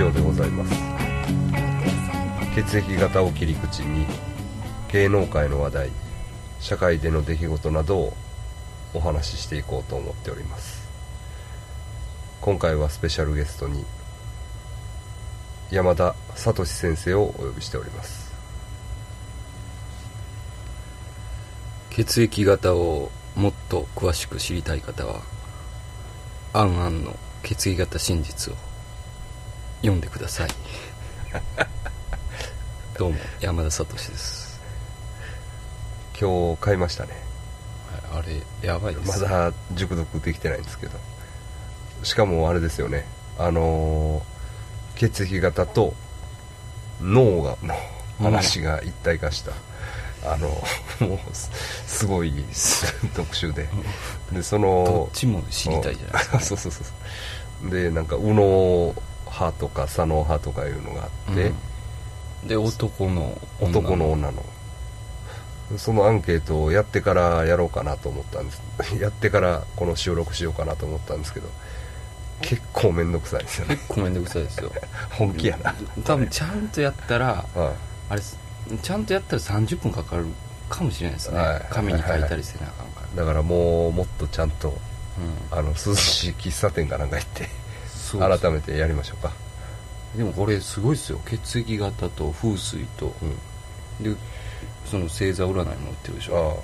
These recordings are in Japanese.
義雄でございます。血液型を切り口に芸能界の話題社会での出来事などをお話ししていこうと思っております。今回はスペシャルゲストに山田聡先生をお呼びしております。血液型をもっと詳しく知りたい方は「アンアンの血液型真実」を読んでください。どうも山田聡です、今日買いましたね。はい、あれやばいです。まだ熟読できてないんですけど。しかもあれですよね。あのー血液型と脳が の話が一体化した、あの もうすすごい特集で。でそどのっちも知りたいじゃないですか、そうそうそうそう。でなんか右脳派とか左脳派とかいうのがあって、うん。で男の女男の女の。そのアンケートをやってからやろうかなと思ったんです。やってからこの収録しようかなと思ったんですけど結構めんどくさいですよね。結構めんどくさいですよ。本気やな、多分ちゃんとやったらはあれちゃんとやったら30分かかるかもしれないですね、はい。紙に書いたりせなあかんから、い、だからもうもっとちゃんとうん。あの涼しい喫茶店かなんか行って改めてやりましょうか。でもこれすごいですよ。血液型と風水と、うん。でその星座占いも売ってるでしあょ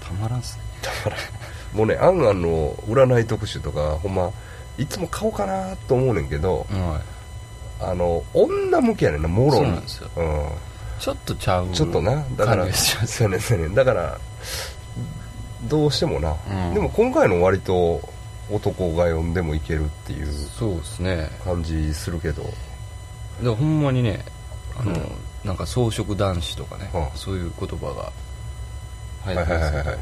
たまらんっすね。あもうねあんあんの占い特集とかほんまいつも買おうかなと思うねんけどはあの女向けやねんなもろに。そうなんですよ。うん。いちょっとちゃうちょっとな。だからね。んそうやねんだからどうしてもな、うん。でも今回の割と男が読んでもいけるっていうそうですね。感じするけど。だほんまにねあの、なんか草食男子とかね、うん。そういう言葉がはいはいはいはい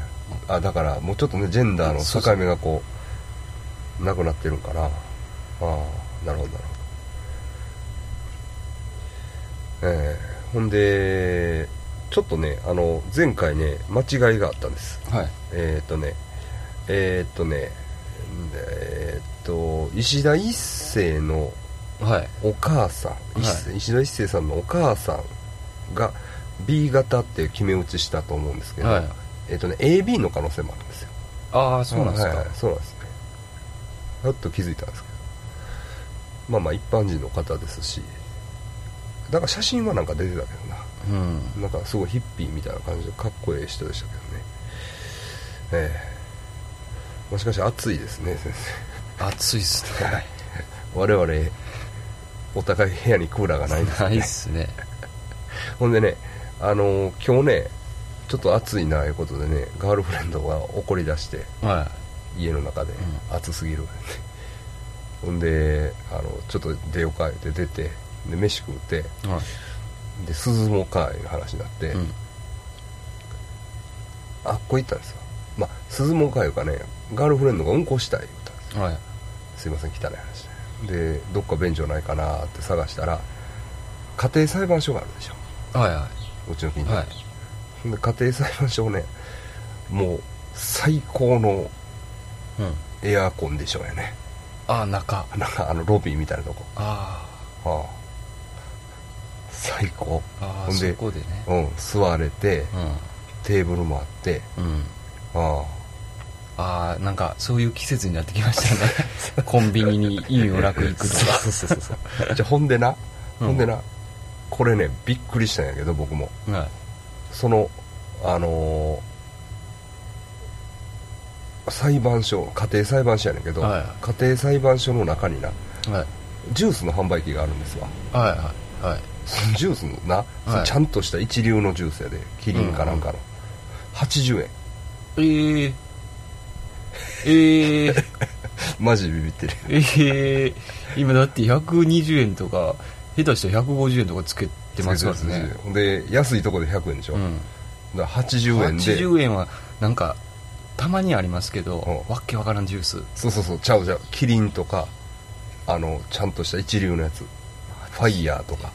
あだからもうちょっとねジェンダーの境目がこうなくなってるんかなああなるほどなるほど。ええ。ほんでちょっとねあの前回ね間違いがあったんです。はい。えーっ、とねえーっ、とねえーっ、と石田一世のはい。お母さん、一世石田一世さんのお母さんが B 型って決め打ちしたと思うんですけど、はい。えーっ、とね AB の可能性もあるんですよ。ああそうなんですか、はいはいそうなんですね。やっと気づいたんですけど。まあまあ一般人の方ですしだから写真はなんか出てたけどな。うん。なんかすごいヒッピーみたいな感じでかっこいい人でしたけどね。ええもしかして暑いですね先暑いっす生ね我々お互い部屋にクーラーがないですないねっすね。ほんでねあのー今日ねちょっと暑いないうことでねガールフレンドが怒り出しては家の中で、う暑すぎる。ほんであのちょっと出ようかって出てで飯食うていはい。で涼もうかいう話になって、うん。あっこ行ったんですよまあ鈴もかいうかねガールフレンドがうんこしたい言ったんです。はい。すいません汚い話ででどっか便所ないかなって探したら家庭裁判所があるでしょ。はいはうちの近所、いはい。で家庭裁判所ねもう最高のうん。エアコンディションやね。ああ中なんかあのロビーみたいなとこ。あああ最高。あああほんでそこでね。うん座れてテーブルもあってうんうんああ。あなんかそういう季節になってきましたね。コンビニに意味もなく行あくとか。そうそうそうそうじゃあほんでな、うん。ほんでな。これねびっくりしたんやけど僕も。はい。そのあのー裁判所家庭裁判所やねんけど、はい家庭裁判所の中になはい。ジュースの販売機があるんですわ。はいはい。はい。そのジュースのな、そのちゃんとした一流のジュースやで。キリンかなんかの、80円ええええ マジでビビってる。ええ今だって120円とか下手したら150円とかつけてますからね。で安いとこで100円でしょ、うん。だから80円で。80円はなんかたまにありますけど、う。んわっけわからんジュース。そうそうそう。ちゃうちゃう。キリンとかあのちゃんとした一流のやつ。ファイヤーとか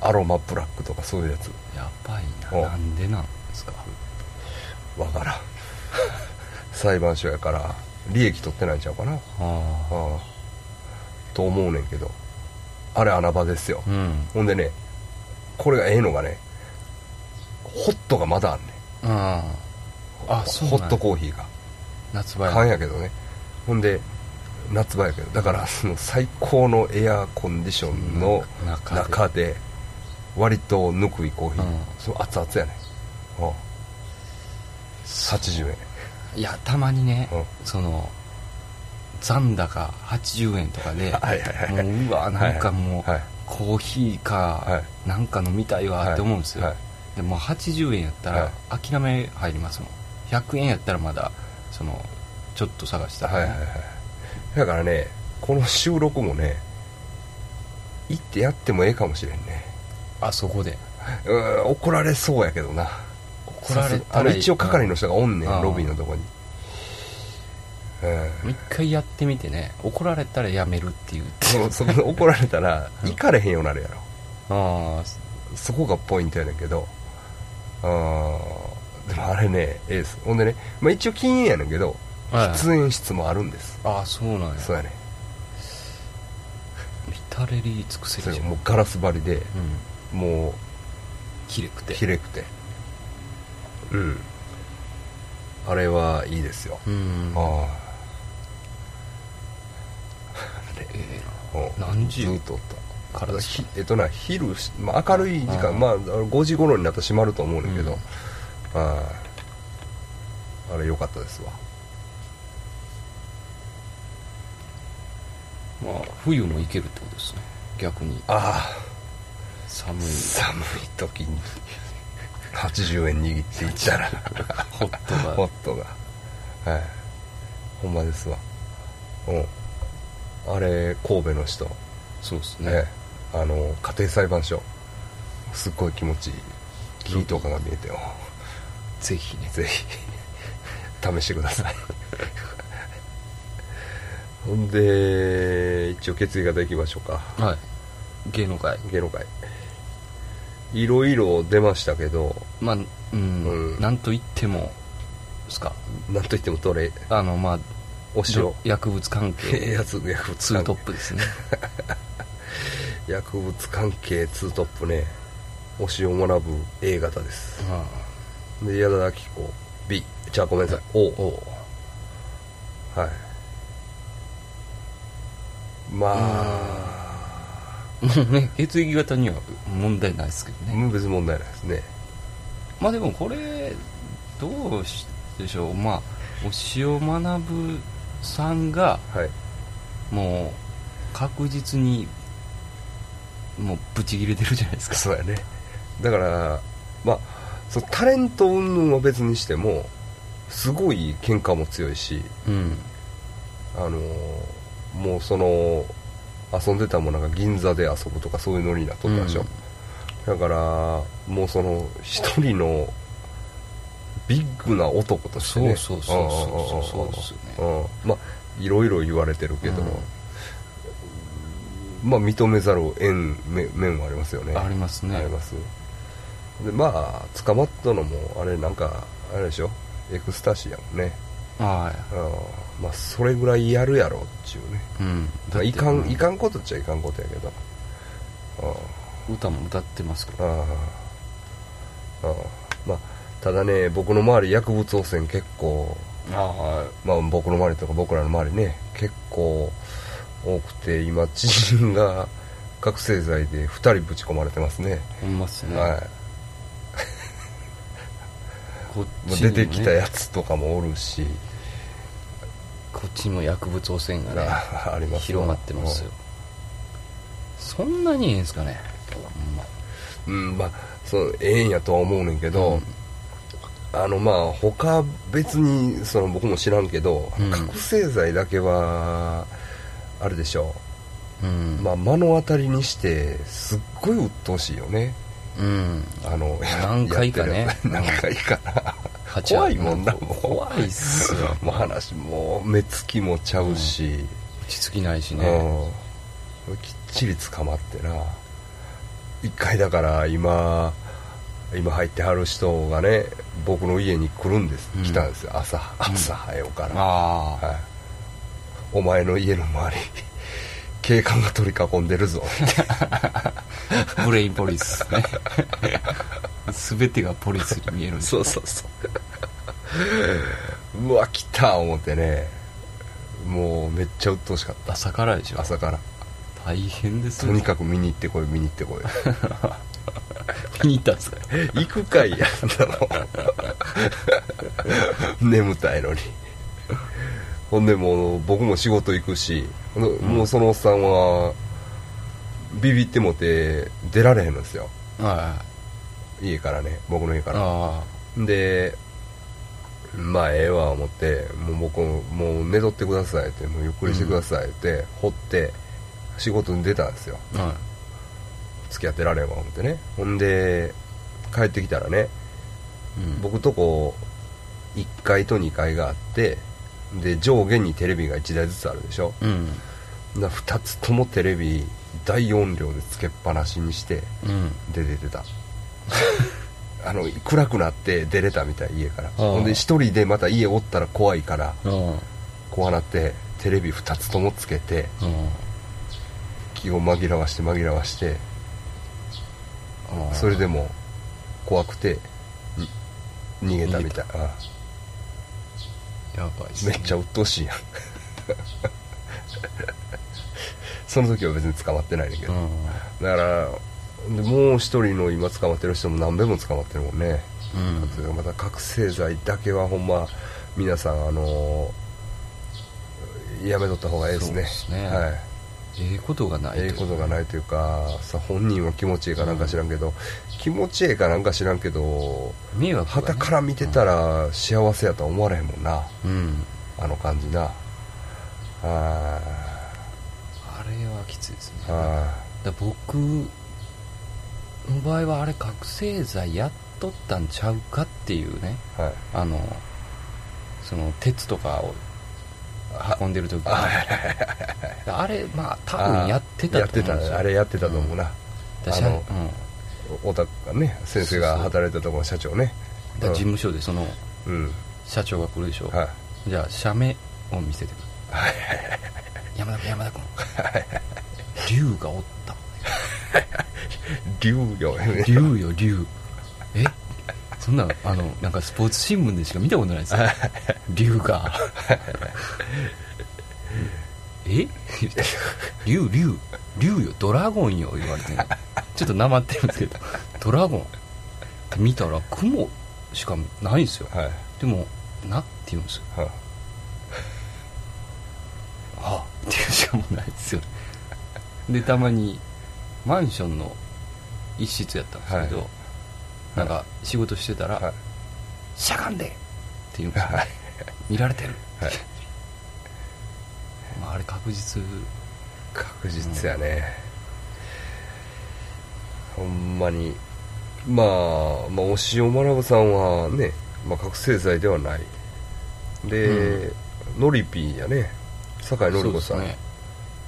アロマブラックとかそういうやつ。やばいうんななんでなんですか。わからん 裁判所やから利益取ってないんちゃうかな。ああ。あと思うねんけど。あれ穴場ですよ、うん。ほんでねこれがええのがねホットがまだあんねああ。あそうホットコーヒーが。夏場や。缶やけどね。ほんで夏場やけど。だからその最高のエアコンディションの中で。割とぬくいコーヒー、うん。その熱々やねうん80円。いやたまにね、うん。その残高80円とかで はいはいはい。もううわなんかもう、はい。コーヒーか、はなんか飲みたいわって思うんですよ、はい。でもう80円やったらは諦め入りますもん。100円やったらまだそのちょっと探したら、はいはいはい。だからねこの収録もね行ってやってもええかもしれんね。あそこで。うん怒られそうやけどな怒られたらあの一応係の人がおんねうんんロビーのとこに。うん一回やってみてね。怒られたらやめるっていう。そそ怒られたら行かれへんようになるやろ。あそこがポイントやねんけど。あーでもあれねエース。ほんでね、まあ、一応禁煙やねんけどあ、はい。喫煙室もあるんです。ああそうなんや。そうやね。至れり尽くせりじゃん。もうガラス張りでうん。もうきれくて。きれくてうん。あれはいいですよ、うん。ああえ うん。何時？ずっとおっえ体ひえっとな昼し、まあ、明るい時間うんまあ5時頃になったら閉まると思うねんけど、うん。あああれ良かったですわ。まあ冬も行けるってことですね。逆に。あ寒い。あ寒い時に80円握っていったら。ホットが。ホットが。はい。ほんまですわ。うん。あれ神戸の人。そうですね。ねあの家庭裁判所。すっごい気持ちいい。木とかが見えて。よぜひね。ぜひ。試してください。ほんで一応血液型いきましょうか。はい。芸能界。芸能界いろいろ出ましたけど。まあうん、うん。なんといってもですか？なんといってもどれ？あのまあお塩薬物関ええ係。や つ薬物ツートップですね。薬物関係ツートップね。推しを学ぶ A 型です。あで矢田亜希子。B じゃあごめんなさい。O おはい。まあ、も うね血液型には問題ないですけどね、別に問題ないですね。まあでもこれどうしでしょう。まあ押尾学さんがはい。もう確実にもうブチ切れてるじゃないですか。そうやね。だからまあそのタレント云々は別にしてもすごい喧嘩も強いしうん。あのもうその遊んでたものが銀座で遊ぶとかそういうノリになっとったでしょ、だからもうその一人のビッグな男としてね。そうそうそうそうそうですよね。うん。まあいろいろ言われてるけど、うん。まあ認めざるを得ん面面はありますよね。ありますね。あります。でまあ捕まったのもあれなんかあれでしょ。エクスタシーやもんねはうん。まあそれぐらいやるやろっていうね。い、うん、まあいかんいんかんことっちゃいかんことやけど。うん。歌も歌ってますから。ああああまあただね僕の周り薬物汚染結構あまあ僕の周りとか僕らの周りね結構多くて今知人が覚醒剤で2人ぶち込まれてますね、ほんまっすね、はい。こっちね。出てきたやつとかもおるしこっちにも薬物汚染がねあ ありますわ広まってますよ。そんなにいいんですかねほんま。うんまあそうええんやとは思うねんけど、うん。あのまあ他別にその僕も知らんけど、うん。覚醒剤だけはあれでしょう。ん。う、まあ、目の当たりにしてすっごい鬱陶しいよね。うん。あの何回かね。何回かな怖いもんなもう。怖いっすよ。もう話もう目つきもちゃうし、落ち着きないしね。うん。きっちり捕まってな。一回だから今今入ってはる人がね僕の家に来るんです、うん。来たんですよ。朝朝早うから、ああはい、お前の家の周り警官が取り囲んでるぞ。ブレインポリス。ね。全てがポリスに見えるそうそうそう。うわ来た思ってね。もうめっちゃ鬱陶しかった。朝からでしょ。朝から。大変ですよ。とにかく見に行ってこい見に行ってこい。見に行ったんですか？行くかいやんだろ眠たいのに。ほんでもう僕も仕事行くし、もうそのおっさんはビビってもて出られへんのですよ。はい家からね僕の家から。あでまあええわ思ってもう僕もう寝とってくださいってもうゆっくりしてくださいって、掘って仕事に出たんですよ。あはい。付き合ってられんわ思ってね。ほんで帰ってきたらねうん。僕とこ1階と2階があってで上下にテレビが1台ずつあるでしょ？うん。だ2つともテレビ大音量でつけっぱなしにしてうん。で出てた。あの暗くなって出れたみたい家から。あほんで一人でまた家おったら怖いからあ怖なってテレビ2つともつけてあ気を紛らわして紛らわしてそれでも怖くてに逃げたみたい。あやばいめっちゃ鬱陶しいやん。その時は別に捕まってないねんだけど、うん。だからでもう一人の今捕まってる人も何べも捕まってるもんね、うん。また覚醒剤だけはほんま皆さんあのやめとった方がいいですね。すね。はい。ええことがないええことがないというかさ本人は気持ちいいかなんか知らんけど、気持ちいいかなんか知らんけど迷惑がね。旗から見てたら幸せやとは思われへんもんな。うん。あの感じな。ああれはきついですね。だ僕の場合はあれ覚醒剤やっとったんちゃうかっていうね。ーはい。あのその鉄とかを運んでる時ああれまあ多分やってたと思うんですよ。あれやってたと思うな、だしゃあの太田がね先生が働いてたところの社長ね。事務所でそのうん。社長が来るでしょ、はい。じゃあ写メを見せてくる。山田君山田君。竜がおった。竜よ。竜よ竜え？そんなあのなんかスポーツ新聞でしか見たことないですよ竜が。え？竜竜竜よ。ドラゴンよ言われてちょっとなまってるんですけどドラゴン。見たら雲しかないんですよ。はい。でもなって言うんですよ。はは あっていうしかもないですよ。ねでたまにマンションの一室やったんですけど、はい。なんか仕事してたら「はい。しゃがんで!」って言うんですよ。はい。見られてる、はい。まあ、あれ確実。確実やね、ほんまに。まあ、まあ、押尾学さんはね、まあ、覚醒剤ではない。で、ノリピーやね。酒井のり子さん、ね。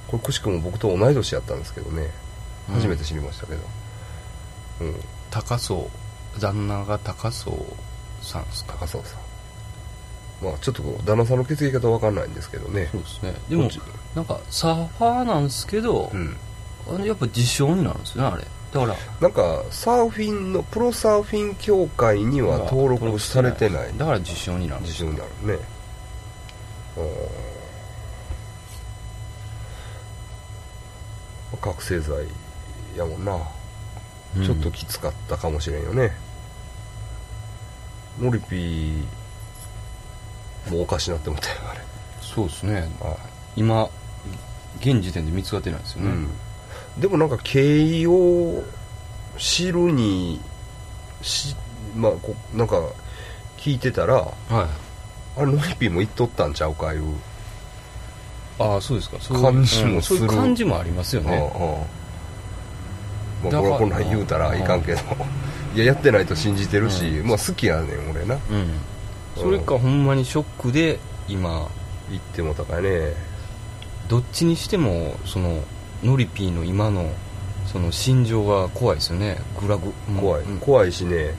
これくしくも僕と同い年やったんですけどね。うん。初めて知りましたけど。うん、高荘旦那が高荘さんですか？高澤さん。まあちょっと旦那さんの血液型わかんないんですけどね。そうですね。でもなんかサーファーなんですけど、うん。あれやっぱ自称になるんですよねあれだから。なんかサーフィンのプロサーフィン協会には登録されてない。だから自称になるんで自すよ。称になるね。うん。覚醒剤やもんな、うん。ちょっときつかったかもしれんよね。ノリピーもうおかしなって思ったよあれ。そうですね。あ今現時点で見つかってないですよね、うん、でもなんか経緯を知るにしまあこなんか聞いてたらはい。あれノリピーも言っとったんちゃうかいう、ああそうですか。そういう感じもする。うんそういう感じもありますよね。うんうんまあ、これこんなん言うたらいかんけど。いややってないと信じてるし、うん。まあ好きやねん俺な。うん。それかほんまにショックで今言っても高いね。どっちにしてもそのノリピーの今のそその心情が怖いですよね。グラグ。怖い、うん。怖いしね。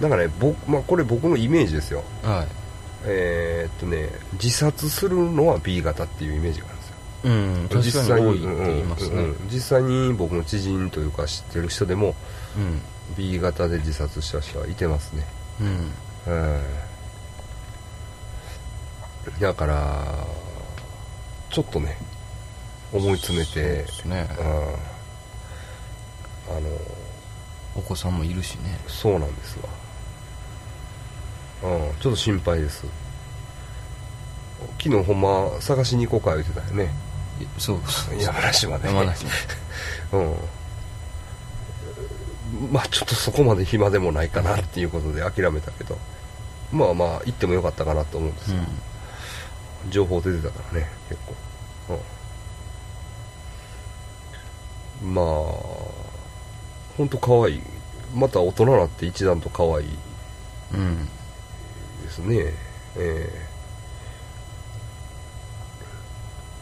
なんかね僕、まあ、これ僕のイメージですよ。はい。えーっとね自殺するのは B 型っていうイメージがあるんですよ。うん。確かに多いって言いますね。うんうんうん。実際に僕の知人というか知ってる人でもうん。B 型で自殺した人はいてますね。うん。うん。だからちょっとね思い詰めてそうですね。うん。あのお子さんもいるしね。そうなんですわ。うんちょっと心配です。昨日ほんま探しに行こうか言ってたよね。えそう。山梨まで。山梨まで。うん。まあちょっとそこまで暇でもないかなっていうことで諦めたけど。まあまあ行ってもよかったかなと思うんですよ、情報出てたからね結構。うんまあ本当可愛い。また大人になって一段と可愛い。うん。うんですね。ええ。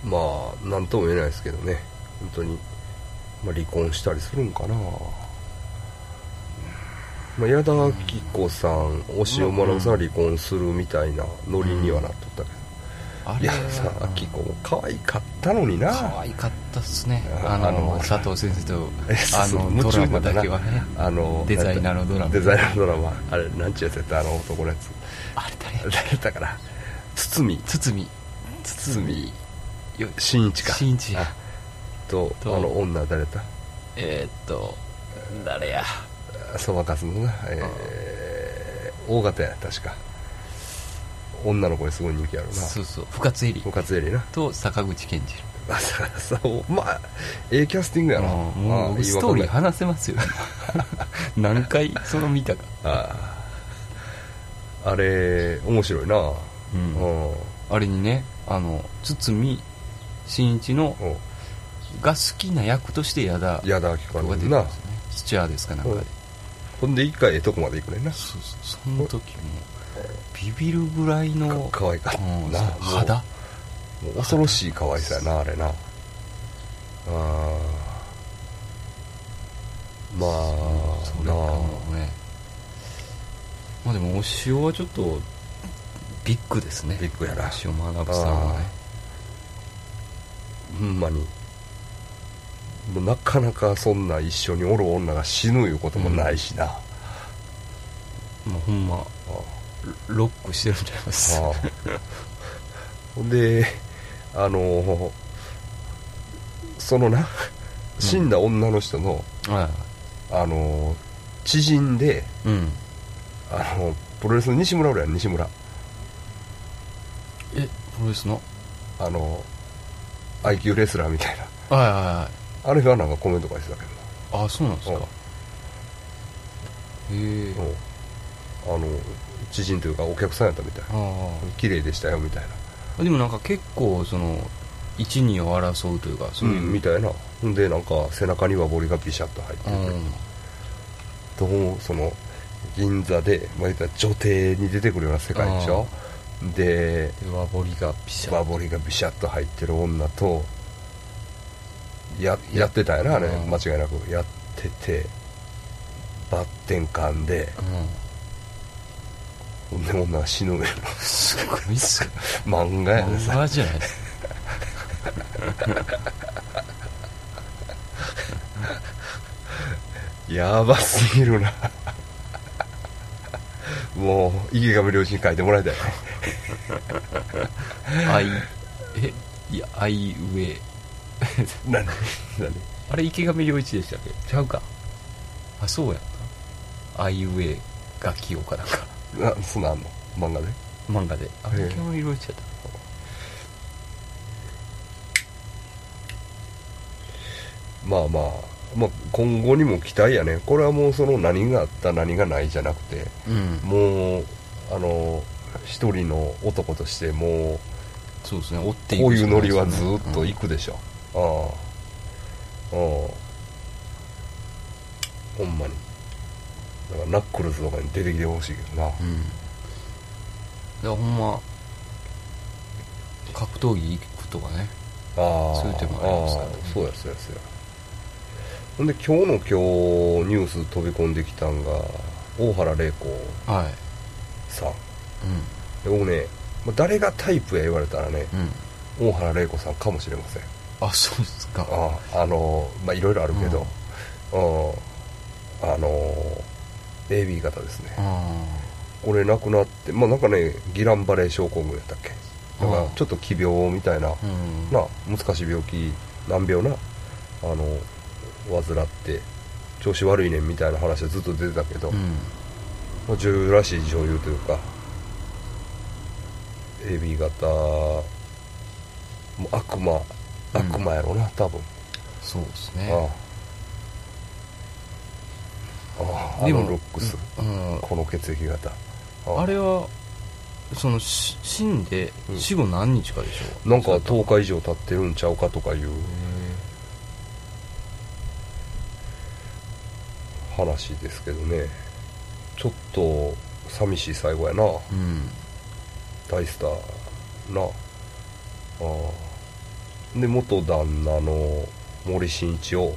まあ何とも言えないですけどね。本当に、まあ、離婚したりするんかな。まあ、矢田亜希子さん、押尾学さんは離婚するみたいなノリにはなっとったけど、あれいやさ、亜希子も可愛かったのにな。可愛かったっすね。ああの佐藤先生とえあのドラマだけはね。あの、デザイナーのドラマ。デザイナーのドラマ。あれ、なんちゅうやつやったあの男のやつ。あれ誰？や誰だったかな。堤。堤。堤。よ真一か。真一。やあと、あとの女誰だ？っえーっと誰や？たそばかすのな、えー、大型や、確か。女の子にすごい人気あるな。そうそう。深津絵里。部活エリな。と坂口健二。あそうそうまあ、ええキャスティングやな。もあうストーリー話せますよ。何回その見たか。えああ。あれ、面白いな。ううん。ん。あ。れにねあの堤真一のう。んが好きな役として矢田矢田亜希子子が出てなてるんですよね。スチュアですかなんかで。ほんで一回ええとこまで行くねんな。そうそう。その時もビビるぐらいのか可愛かった。うんな。肌？もう恐ろしい可愛さやな、あれな。ああ。まあ、それかなもね。まあでもお塩はちょっとビッグですね。ビッグやな。塩学さんはね。ほんまに。もうなかなかそんな一緒におる女が死ぬいうこともないしな。あもうほんまロックしてるんちゃいます。あほんで、あのそのな、死んだ女の人の、はあの知人で、いうん。あの、プロレスの西村おるやん、西村。えプロレスの？あの、IQ レスラーみたいな。はいはいはい。あれがなんかコメント書いてたけど。あそうなんですか。うん。へえ。あの、知人というかお客さんやったみたい綺麗でしたよ、みたいな。あでもなんか結構その一二を争うというかそういう、ん、みたいな。ほんで、なんか背中にはボリがビシャッと入ってて。うん。どうその銀座で、まあ、言ったら女帝に出てくるような世界でしょ。でで和彫りがピシャバボリがビシャッと入ってる女とややってたよなあれ。うん。間違いなく。やってて。バッテン噛んで。うんほんで女が死ぬのよすごいっすよ漫画やで漫さ画じゃないやばすぎるな。もう池上良一に書いてもらいたい。ねアイえいやアイウェイ何？何？あれ池上良一でしたっけ？ちゃうか。あそうやった。アイウェイ楽器用かなんかなそんなんあんの？漫画で？漫画で。あへえ。池上良一やった。まあまあ、まあ、今後にも期待やね。これはもうその何があった何がないじゃなくてうん。もうあの一人の男としてもそうですね。追ってうこういくしかないうノリはずっと行くでしょ、ああ。ああ。ほんまにだからナックルズとかに出てきてほしいけどな、うん、うん、だからほんま格闘技行くとかね。ああそういう手もありますからね。そうやそうやそうや。ほんで今日の今日ニュース飛び込んできたんが大原玲子はい。さん。で僕ねまあ誰がタイプや言われたらねうん。うん大原玲子さんかもしれません。あそうですか。ああのまあいろいろあるけど、うん。あの AB 型ですね。あこれ亡くなってまあなんかねギランバレー症候群やったっけ？だからちょっと奇病みたいな、な難しい病気難病なあの患って調子悪いねんみたいな話はずっと出てたけど、うん。まあ女優らしい女優というか AB 型もう悪魔うん悪魔やろな多分、そうですね。あああああでものルックス、うん。この血液型。あ。あれはそのし死んでうん。死後何日かでしょなんかそうだっ10日以上経ってるんちゃうかとかいう話ですけどね。ちょっと寂しい最後やな。たうん。大スターな。ああ。で元旦那の森進一を、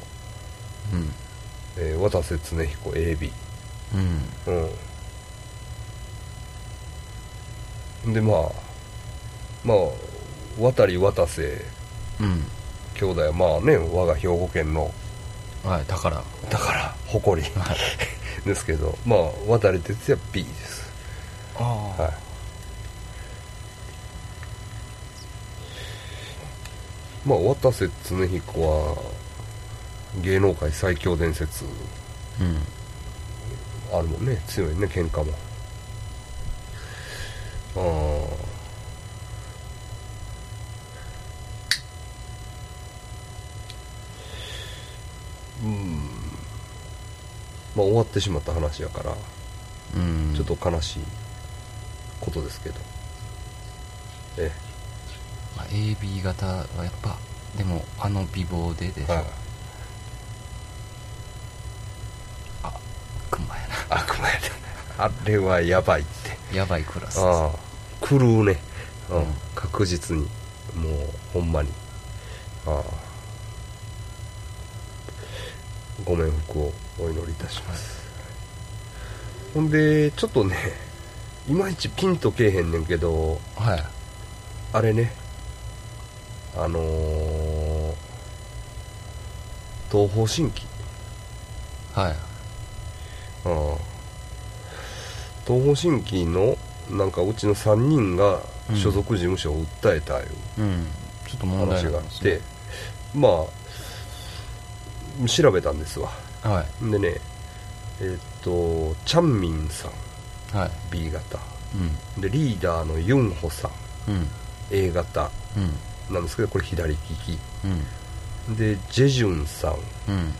うんえー渡瀬恒彦 AB うん。うん。でまあまあ渡り渡瀬うん。兄弟はまあね我が兵庫県の。はい宝。はだから誇り。い。ですけどまあ渡哲也 B です。ああ。はい。まあ渡瀬恒彦は芸能界最強伝説。うん。あるもんね強いね喧嘩も。ああうん。まあ終わってしまった話やからうん。ちょっと悲しいことですけど。えまあ AB 型はやっぱでもあの美貌ででしょ、えはい悪魔や悪魔やであれはやばいって。なやばいクラスです。ああ狂うね、うんうん。確実にもうほんまに。ああ。ご冥福をお祈りいたします、ほんでちょっとねいまいちピンとけえへんねんけどはい。あれね。あのー東方神起。はい。ああ東方神起のなんかうちの3人が所属事務所を訴えたいううん。ちょっと問題話があって、まあ調べたんですわ。はい。でねえーっとチャンミンさんはい。B 型。うん。でリーダーのユンホさんうん。A 型うん。なんですけどこれ左利き。うん。でジェジュンさん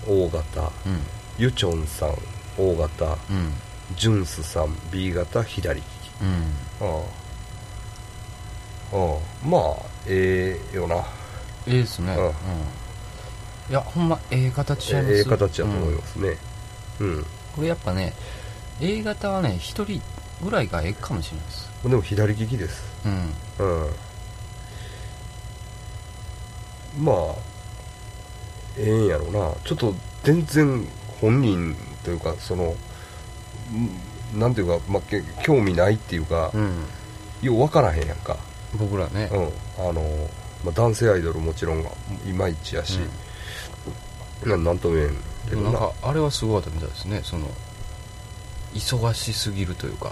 うん。O 型。うん。ユチョンさん O 型。うんジュンスさん B 型左利き。うん。ああ。ああ。まあええよな。ええですね。うんうん。いやほんまええ形ちゃいますええ形やと思いますね。うん、これやっぱね A 型はね一人ぐらいがええかもしれないです。でも左利きです。うん。うん。まあええんやろな。ちょっと全然本人というかそのんなんていうか、まあ、け興味ないっていうか、うん。よう分からへんやんか。僕らね。うん。あの、まあ、男性アイドルもちろんがいまいちやし、ななんとも言えんけどかあれはすごかったみたいですね。その忙しすぎるというか。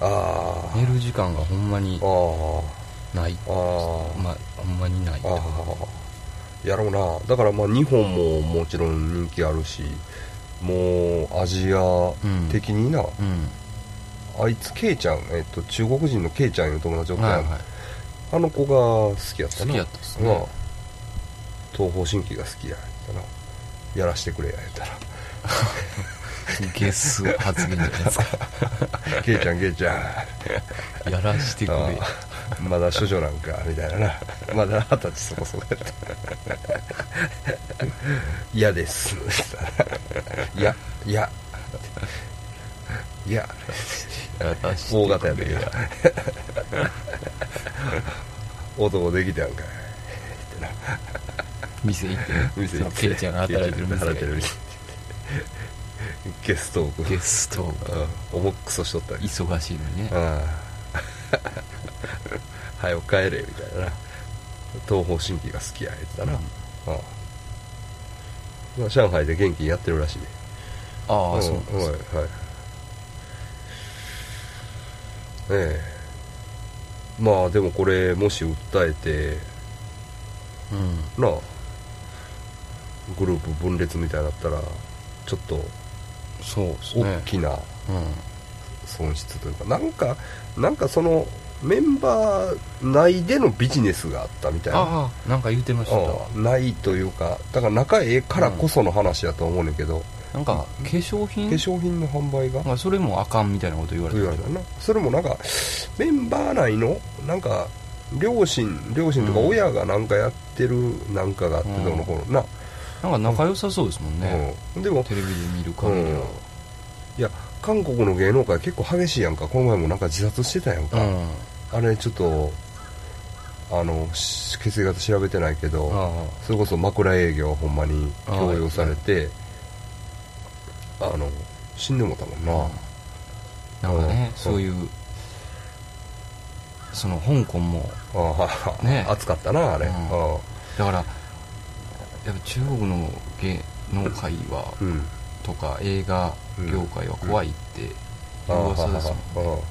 あ寝る時間がほんまにああない。ああまあほんまにないあやろうな。だからまあ日本ももちろん人気あるしもうアジア的にな、うん。あいつケイちゃん、えっと、中国人のケイちゃんいう友達おったやん、はいはい。あの子が好きやったな。好きやったっすね。うん。東方神起が好きやったな。やらしてくれや言ったら。ゲス発言じゃないですか。ケイちゃんケイちゃん。やらしてくれまだ処女なんかみたいなな。まだ二十歳そこそこやった。嫌です。いやいや。いや。大型やでや男できたやんかい。ってな。店行って。ね店行って。ケイちゃんが働いてる店働いてる店。ゲストをゲストうん。重くそしとった忙しいのにね。ああ 早く帰れみたいなな。東方神起が好きや言ってたな、うん。ああ。まあ上海で元気にやってるらしいね。ああんそうなんですはいはい。ええ。まあでもこれもし訴えてうん。なあグループ分裂みたいになったらちょっとそうね。大きなうん。損失というか、なんかなんかそのメンバー内でのビジネスがあったみたいな。ああなんか言うてました。わうんないというかだから仲ええからこその話だと思うねんけど、なんか化粧品？化粧品の販売が？まあそれもあかんみたいなこと言われて言われたな。それもなんかメンバー内のなんか両親両親とかうん。親がなんかやってるなんかがあってうんどうのこうの。な、なんか仲良さそうですもんね、うん、でもテレビで見る限りは、いや韓国の芸能界結構激しいやんか。この前もなんか自殺してたやんか、うんあれちょっとあのし血液型調べてないけどあそれこそ枕営業ほんまに強要されてあの死んでもたもんな、なんかね、うん。そういうその香港もね。暑かったなあれ、だからやっぱ中国の芸能界は、とか映画業界は怖いって噂ですもんね。はは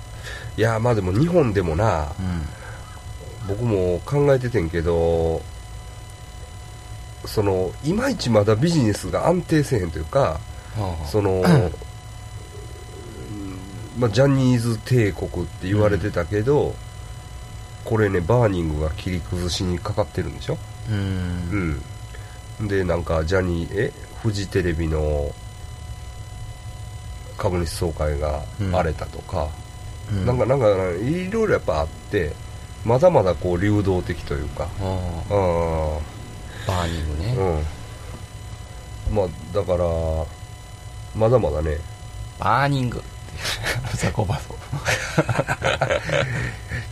いやまあでも日本でもな僕も考えててんけどそのいまいちまだビジネスが安定せえへんというかその、うんまあ、ジャニーズ帝国って言われてたけど、これねバーニングが切り崩しにかかってるんでしょ？うん。うん。でなんかジャニーえ？フジテレビの株主総会が荒れたとか、うん。なんかなんかいろいろやっぱあってまだまだこう流動的というか。ああ。あバーニングね、うん。まあだからまだまだね。バーニング。ザコバと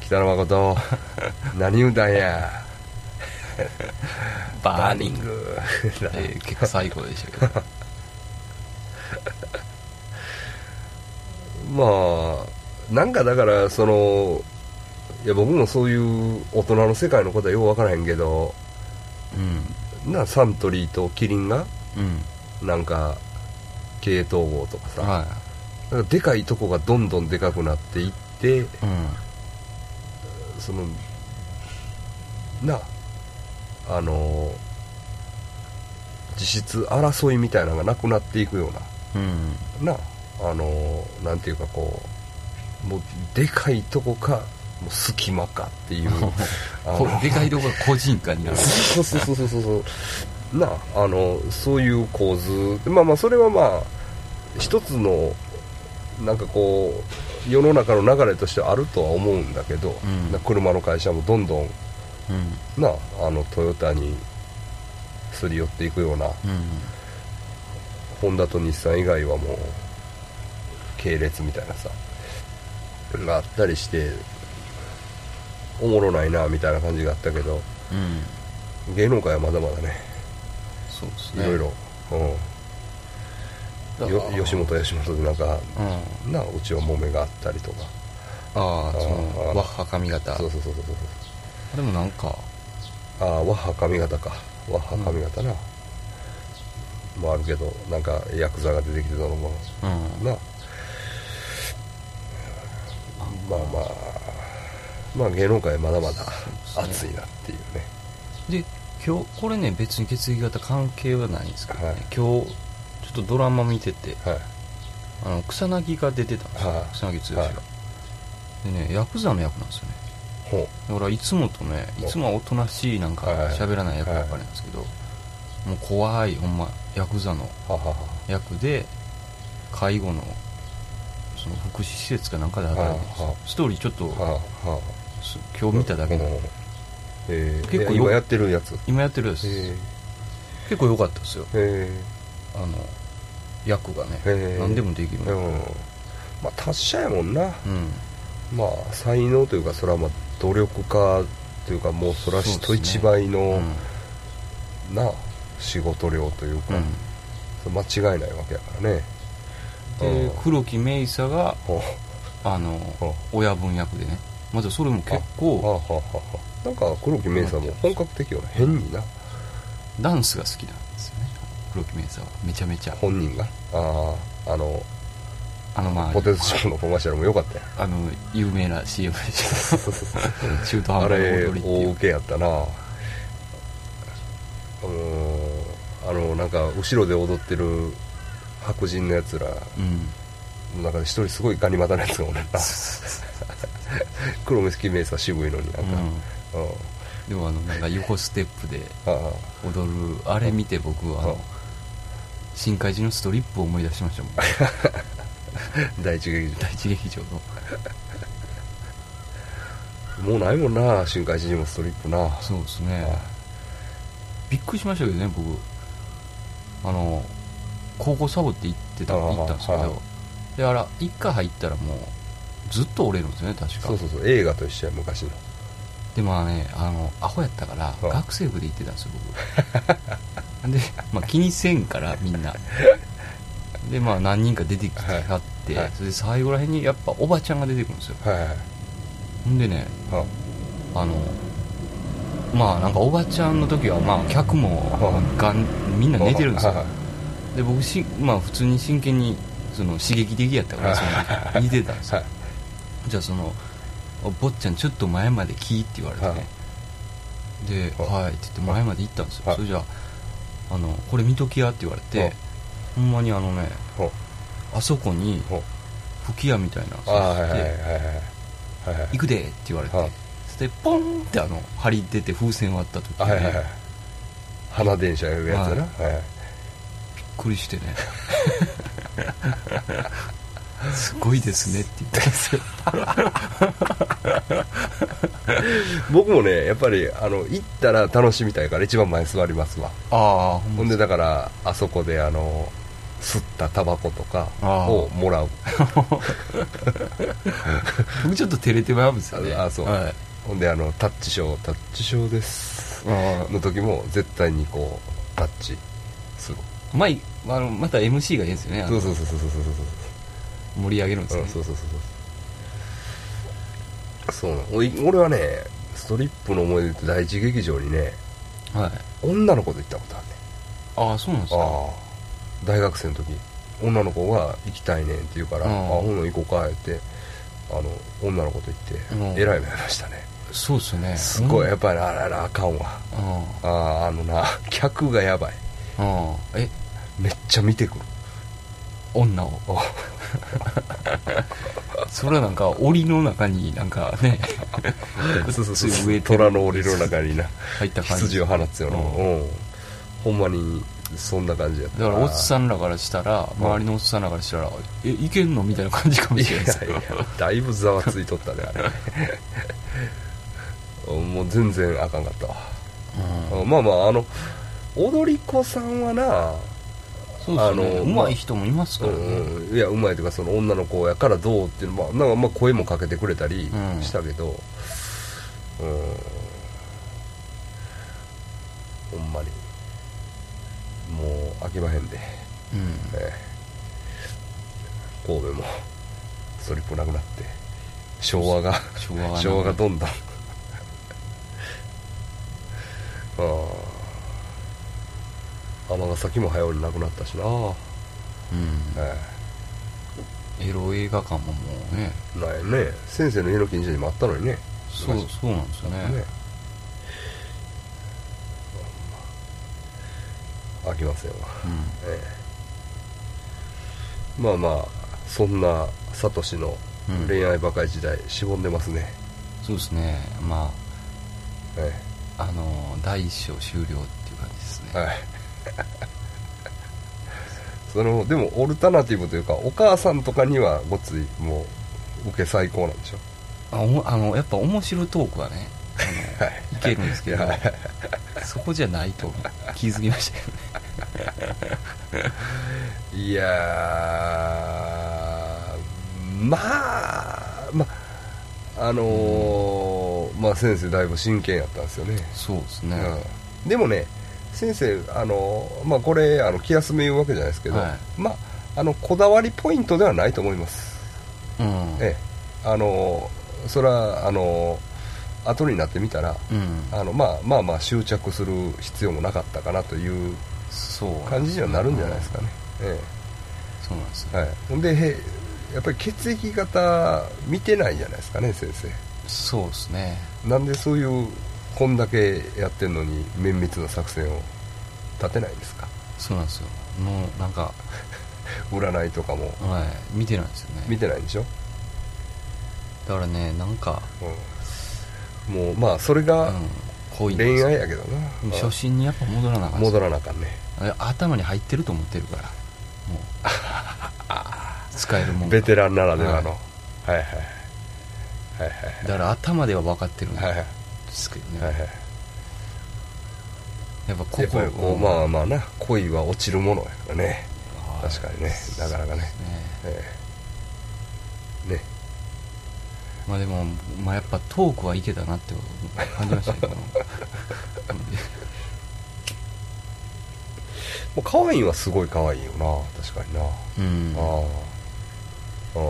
北野誠。何言うたんや。バーニング、結構最高でしたけど。まあなんかだからそのいや僕もそういう大人の世界のことはよう分からへんけどうん。なサントリーとキリンがうん。なんか経営統合とかさ、はなんかでかいとこがどんどんでかくなっていっていうん。そのなあの実質争いみたいなのがなくなっていくよううん。ななあのなんていうかこうもうでかいとこかもう隙間かっていう でかいところが個人化になる。そうそうそうそうそうなああのそういう構図。まあまあそれはまあ一つのなんかこう世の中の流れとしてはあるとは思うんだけど、うん。な車の会社もどんどんうん。なあのトヨタにすり寄っていくようなうん。ホンダと日産以外はもう系列みたいなさがあったりしておもろないなみたいな感じがあったけどうん。芸能界はまだまだね。そうですね。いろいろ、うん、よ吉本吉本でなんかうん。なうちは揉めがあったりとか。ああワッハ髪型。そうそうそうそうそうでもなんかああワッハ髪型か。ワッハ髪型な、もあるけどなんかヤクザが出てきてたのも。うん。なまあまあまあ芸能界まだまだ熱いなっていうね。で今日これね別に血液型関係はないんですけどね、はい。今日ちょっとドラマ見ててはい。あの草薙が出てたんですよ、はい。草薙剛が、はい。でねヤクザの役なんですよね。ほだからいつもとねいつもはおとなしいなんかはい。はい喋らない役ばっかりなんですけど、もう怖いほんまヤクザのうははは。役で介護のその福祉施設かなんかで働いてストーリーちょっと今日見ただけ。の、うん。えー、結構よ今やってるやつ。今やってるやつ、え結構良かったですよ。あの役がね、何でもできるまあ達者やもんな。うん。まあ才能というかそれはまあ努力家というかもうそれは人一倍の、うん。なあ仕事量というか、間違いないわけやからねでうん。黒木メイサがあの親分役でね。まずそれも結は構なんか黒木メイさんも本格的よね。変にな。ダンスが好きなんですよね。黒木メイサは。めちゃめちゃ。本人が？あああのあのまあポテトチップのコマーシャルも良かったよあの有名な CM でしょ。中途半あ端なれ踊りっていう。大受けやったな。うんあのなんか後ろで踊ってる白人のやつらうん。の中で一人すごいガニ股のやつがおるな 黒木メイさん渋いのになんか、うん。うんでもあのなんか横ステップであ踊るあれ見て僕はあうんの深海寺のストリップを思い出しましたもん。あ 第一劇第一劇場の。場もうないもんな深海地にもストリップな。そうですね。あ。びっくりしましたけどね僕。あの高校サボって行ってた行ったんですけはい。どであら一回入ったらもうずっと折れるんですよね確か。そうそうそう映画と一緒や昔の。でまあねあのアホやったからあ学生部で行ってたんですよ僕。で、まあ、気にせんからみんな。でまあ何人か出てきてはって、はい。はいそれで最後らへんにやっぱおばちゃんが出てくるんですよ。はいはい。はいほんでねああのまあなんかおばちゃんの時はまあ客もがんみんな寝てるんですよ。はいはいで僕しまあ普通に真剣にその刺激的やったからそのてたんですよ。はい。じゃあそのお坊ちゃんちょっと前まで来いって言われてね、で「はい。はい」って言って前まで行ったんですよ、はい。それじゃああの「これ見ときや」って言われて、はい。ほんまにあのねあそこに吹き矢みたいなのああはいはいはいて行くで」って言われて、はい。それでポンってあの針出て風船割った時に、はいはいはい。花電車いうやつだな、はいくりしてね。すごいですねって言ったんですよ僕もねやっぱりあの行ったら楽しみたいから一番前座りますわ。ああほほんでだからあそこであの吸ったタバコとかをもらう。僕ちょっと照れてまうんですよね。ああそう。はい、ほんであのタッチショータッチショーです。あ。の時も絶対にこうタッチまあのまた MC がいいんですよねあの。そうそうそうそうそうそう盛り上げるんですねそうそうそうそうそうなのおい俺はねストリップの思い出って第一劇場にねはい女の子と行ったことあるねああそうなんですか大学生の時女の子が行きたいねんって言うから、あほんの行こうかってあの女の子と行って、えらい目ましたねそうですよねすごいやっぱりあららあかんわあああのな客がやばいああえめっちゃ見てくる。女を。それはなんか檻の中になんかね そうそうそう。虎の檻の中にな。入った感じ。羊を放つような、うん。うん。ほんまにそんな感じやった。だからおっさんらからしたら周りのおっさんらからしたらえいけんのみたいな感じかもいしれない。ですだいぶざわついとったねあれ。もう全然あかんかったわ。うん。まあまああの踊り子さんはなそうですよね。あのうまい人もいますからね、うんうん。いやうまいというかその女の子やからどうっていうのまあなんかまあ声もかけてくれたりうん。したけどうん。ほんまにもう飽きまへんで、うん。ええ。神戸もストリップなくなって昭和が昭和がな昭和がどんどん。ああ尼崎も早うになくなったしな、うん。えエロ映画館ももうね。えないね。先生の家の近所にもあったのにね。そうそうなんですよね。ね。飽きませんわ、うん。ええ。まあまあそんなサトシのうん。恋愛バカイ時代しぼんでますね、そうですね。まえああの第一章終了っていう感じですね、えはい そのでもオルタナティブというかお母さんとかにはごっついもう受け最高なんでしょ？ああのやっぱ面白トークはねあのはい。いけるんですけどはい。そこじゃないと気づきましたけどね。いやーまあまああのーまあ先生だいぶ真剣やったんですよね、そうですね、うん、でもね先生あの、まあ、これあの気休め言うわけじゃないですけど、はい。まああのこだわりポイントではないと思います、うん。ええ。あのそれはあの後になってみたらうん。あの、まあ、まあまあ執着する必要もなかったかなという感じにはなるんじゃないですかね、えそうなんですよ。えはい、ほんでへやっぱり血液型見てないじゃないですかね先生。そうですね。なんでそういうこんだけやってんのに綿密な作戦を立てないんですか？そうなんですよ。もうなんか、占いとかも。はい、見てないんですよね。見てないんでしょ、だからねなんか、うん、もうまあそれうが恋愛やけどな、初心にやっぱ戻らなあかん戻らなあかんね。あ頭に入ってると思ってるから。もう。使えるもんが。ベテランならではの、ははい、はいはい。はいだから頭では分かってるんではいはいはいすけどね、はいはい。やっぱここやっぱりこうまあまあな恋は落ちるものやからね。はい確かにね。なかなかね。ね。ええ。ね。まあでも、まあ、やっぱトークはいけたなって感じましたけど。もう可愛いはすごい可愛いよな確かにな。うん。ああ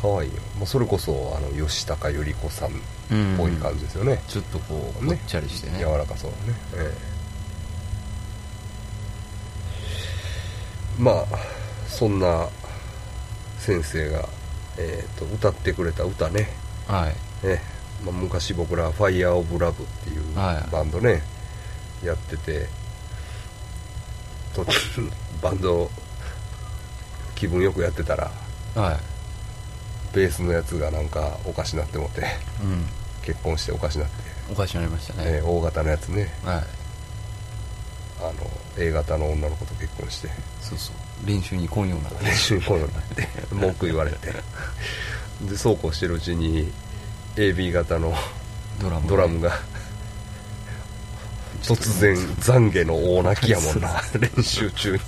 可愛いよ。もうそれこそあの吉高由里子さんぽい感じですよね、ちょっとこうぽっちゃりしてね。柔らかそうなね、ええ。まあそんな先生が、えー、と歌ってくれた歌ね、はい。ええ。まあ、昔僕ら「ファイヤーオブラブっていうはい。バンドね、やっててと バンド気分よくやってたらはベースのやつがなんかおかしなって思って。いうん結婚しておかしなって、おかしくなりましたね、ええ大型のやつね。はい。あの A 型の女の子と結婚して。そうそう。練習に来んようになって練習に来るようになって。文句言われて。でそうこうしてるうちに AB 型のドラムドラムが突然懺悔の大泣きやもんな。練習中に。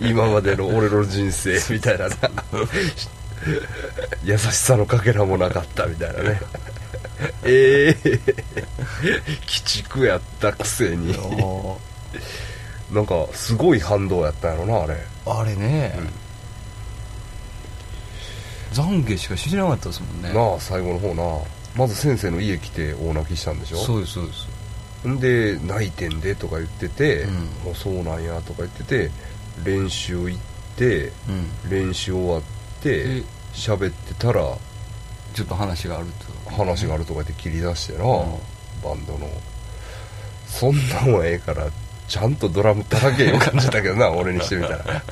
今までの俺の人生みたいなな。優しさのかけらもなかったみたいなねええ鬼畜やったくせに。なんかすごい反動やったんやろなあれ。あれね、懺悔しかしなかったですもんね。なあ最後の方な。まず先生の家来て大泣きしたんでしょ？そうですそうです。んで泣いてんでとか言ってて、うん。もうそうなんやとか言ってて練習行ってうん。練習終わってで喋ってたらちょっと話があると話があるとか言って切り出してな、ん。バンドの。そんなんはええからちゃんとドラム叩けよ感じだけどな 俺にしてみたら。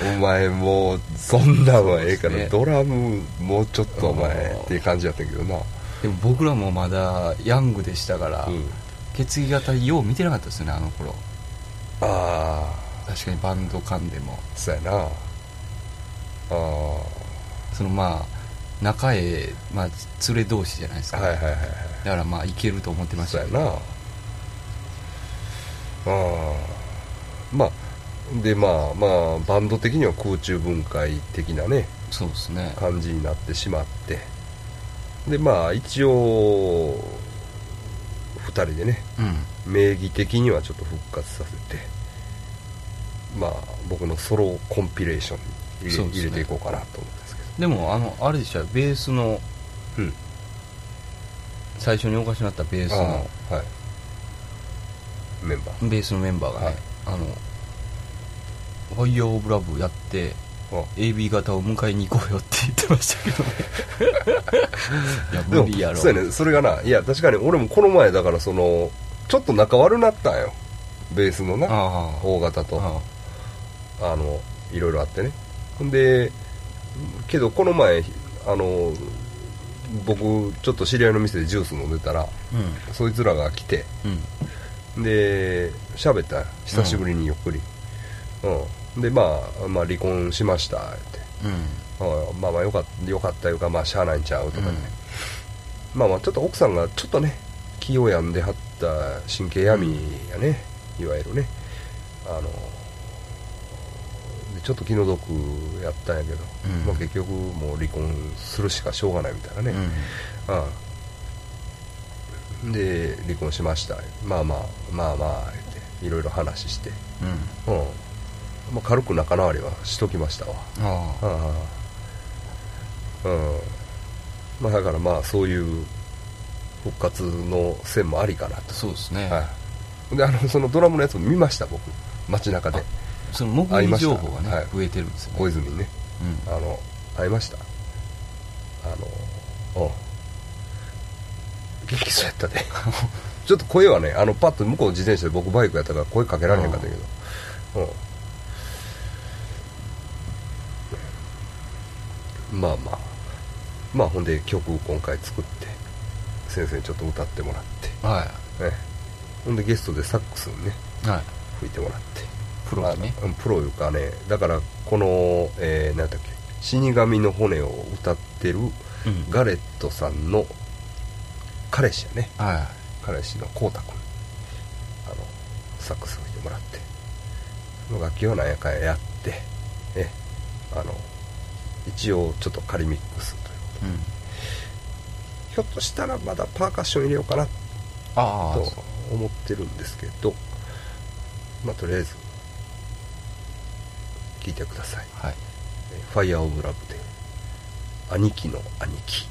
お前もうそんなんはええから、ね。ドラムもうちょっとお前うんっていう感じやったけどな。でも僕らもまだヤングでしたから、うん。血液型よう見てなかったですねあの頃。ああ確かにバンド間でも。そうやな。ああそのまあ仲ええ、まあ、連れ同士じゃないですか、はいはいはいはい。だからまあいけると思ってましたけどそうやな。ああまあでまあまあバンド的には空中分解的なね。そうですね。感じになってしまって。でまあ一応2人でね。うん。名義的にはちょっと復活させて。まあ僕のソロコンピレーションに入れ,、ね。入れていこうかなと思うんでもあのあれでしたよ。ベースのどうん。最初におかしなったベースあのあはい。メンバー。ベースのメンバーがね、はい。あのファイヤーオブラブやってあ AB 型を迎えに行こうよって言ってましたけどね。いやでも無理やろ。そうやね。それがないや確かに俺もこの前だからそのちょっと仲悪なったんよ。ベースのなあ大型と。あのいろいろあってね。ほんでけどこの前あの僕ちょっと知り合いの店でジュース飲んでたらうそいつらが来てんうん。で喋ったん久しぶりにゆっくり、うん。でまあ、まあ離婚しましたって。うん。あまあまあよかったよかったいうかまあしゃあないんちゃうとかね、まあまあちょっと奥さんがちょっとね気を病んではった神経闇やね、いわゆるね。あのでちょっと気の毒やったんやけど、うん。まあ、結局もう離婚するしかしょうがないみたいなね、うん。ああ。で離婚しました。まあまあまあまあ言っていろいろ話して。うん。うん、まあ、軽く仲直りはしときましたわ。ああ。ああ。うん。まあだからまあそういう復活の線もありかなと。そうですね、はい。であのそのドラムのやつも見ました僕。街中でその目撃情報がね、会い増えてるんですよね。小泉にね。うん。あの会いました。あのう。ん元気そうやったで。ちょっと声はねあのパッと向こう自転車で僕バイクやったから声かけられへんかったけど。うん。まあまあ。まあほんで曲今回作って先生にちょっと歌ってもらって、はね、ほんでゲストでサックスにねいはい。吹いてもらってプロにね。プロいうかね。だからこの、えー、何だっけ。死神の骨を歌ってるうん。ガレットさんの彼氏やね。は彼氏のこうたくん。あのサックス吹いてもらって。その楽器はなんやかんややって。えあの一応ちょっと仮ミックスという。い、うん、ひょっとしたらまだパーカッション入れようかな。と思ってるんですけど。まあとりあえず聞いてください。はい「ファイヤーオブラブで「兄貴の兄貴」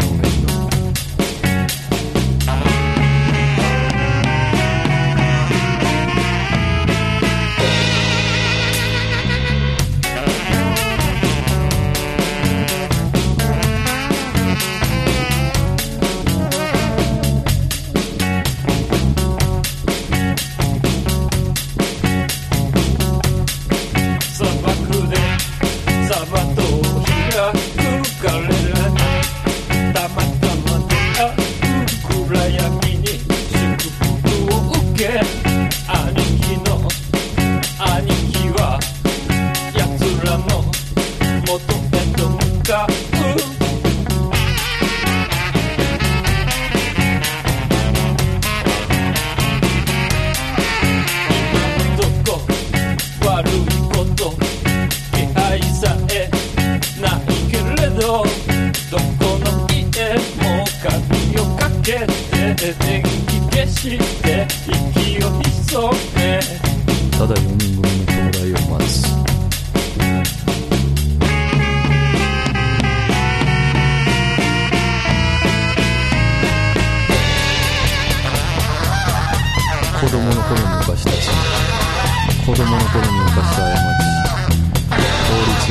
さ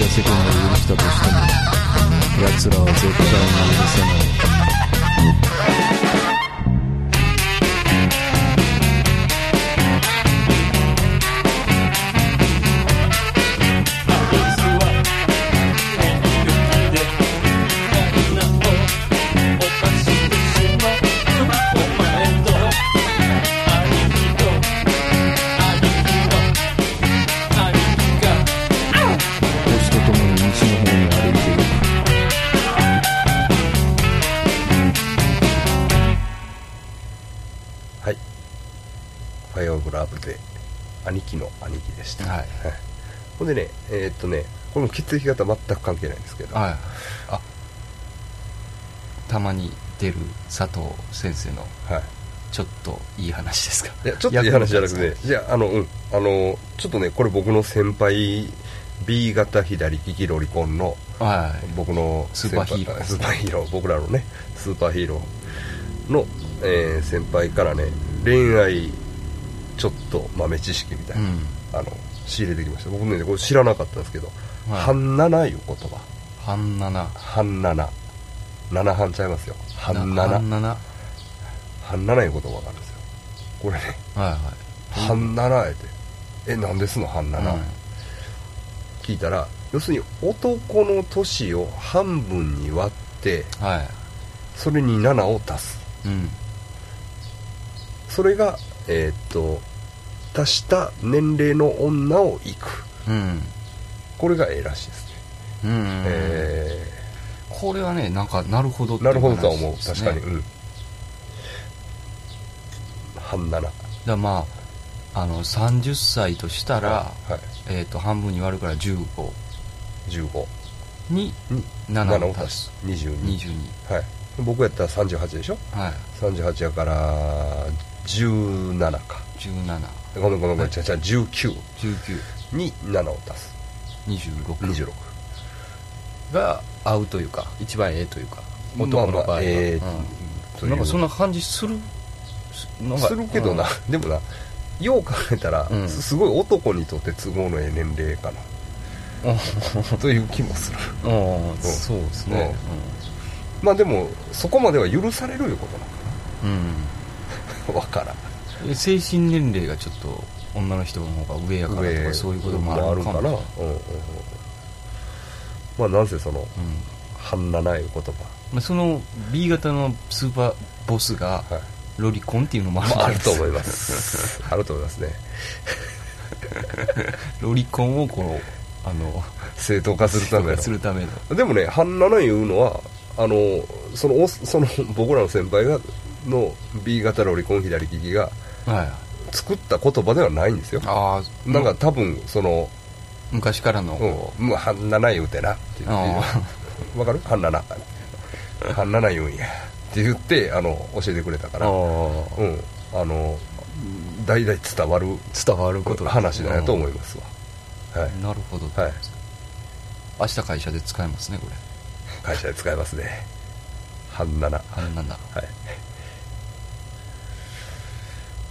が世間が許したとしても奴らは絶対に許せない。ほんでねえーっとねこれも血液型全く関係ないんですけど、はい。あたまに出る佐藤先生のはい。ちょっといい話ですか？いやちょっといい話じゃなくてじゃああのうん。あのちょっとねこれ僕の先輩 B 型左利きロリコンのはい。僕のスーパーヒーロー。スーパーヒーロー。僕らのねスーパーヒーロー。の、えー先輩からね恋愛ちょっと豆知識みたいな、うん。あの仕入れてきました。僕ねこれ知らなかったんですけど「はい。半七」いう言葉。半七。半七。七半ちゃいますよ。半七。半七。はい半七いう言葉があるんですよ。これねはい半七えて。えなんですの半七、うん聞いたら要するに男の年を半分に割ってはい。それに7を足す。うん。それがえーっと足した年齢の女をいく。うん。これがええらしいですね、うん。えこれはねなんかなるほどなるほどとは思う。確かに。うん。半七。だからまああの30歳としたら、はい。えー、と半分に割るから15 15にに7 7を足す。を足す。22 22はい。僕やったら38でしょ？はい。38やから17か。17ごめんごめんごめん、はい。じゃじゃ19 19に7を足す。26 26が合うというか一番ええというか男の場合は、まあまあええ。うん。なんかそんな感じする？するけどな、うん。でもなよう考えたら、うん。すすごい男にとって都合のええ年齢かな。という気もする。うん。うんそうですね。まあでもそこまでは許されるいうことなうん、のかなわからん。精神年齢がちょっと女の人の方が上やからとかそういうこともあるかも。うんうんうん、まあなんせそのうん半七いう言葉まあ、その B 型のスーパーボスがはい。ロリコンっていうのもある。まあ、あるとい思います。あると思いますね。ロリコンをこうあの正当化するための。するための。でもね半七いうのはあのそのおその僕らの先輩がの B 型ロリコン左利きがはい。作った言葉ではないんですよ。ああなんか多分その昔からの。こうん、もう半七言うてな。って言あってわかる半七半七言うんや。って言ってあの教えてくれたから。あうん。あの代々伝わる伝わること話なんやと思いますわ。はい。なるほど、はい。明日会社で使えますねこれ。会社で使えますね。半七あれなんだはい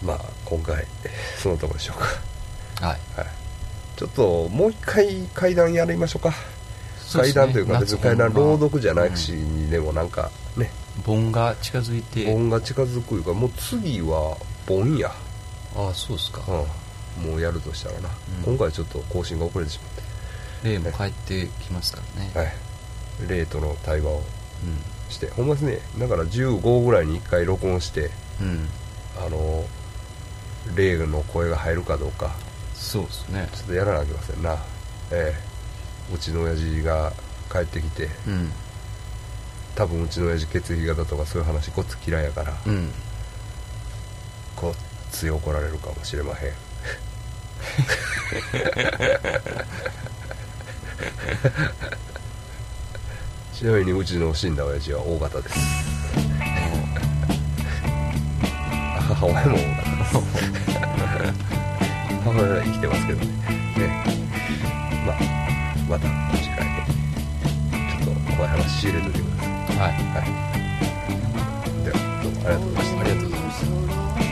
まあ今回そのところでしょうか。はい。はい。ちょっともう一回階段やりましょうか。階段というか別に階段朗読じゃなくしにでもなんかね。盆が近づいて。盆が近づくいうかもう次は盆や、ああそうですか。うん、もうやるとしたらな、うん。今回ちょっと更新が遅れてし例も帰ってきますからね、まって、はい、霊との対話をうして。ほんまですね。だから15ぐらいに1回録音してんうん。あの霊の声が入るかどうか。そうですね。ちょっとやらなきゃいけませんな。ええ。うちの親父が帰ってきて。うん。多分うちの親父血液型とかそういう話ごっつ嫌いやから、うん。ごっつい怒られるかもしれまへん。ちなみにうちの死んだ親父は O 型です。母親も O 型生きてますけどね。ね。まあまた次回ちょっと怖い話仕入れといてください。はい。はい。ではどうもありがとうございました。ありがとうございました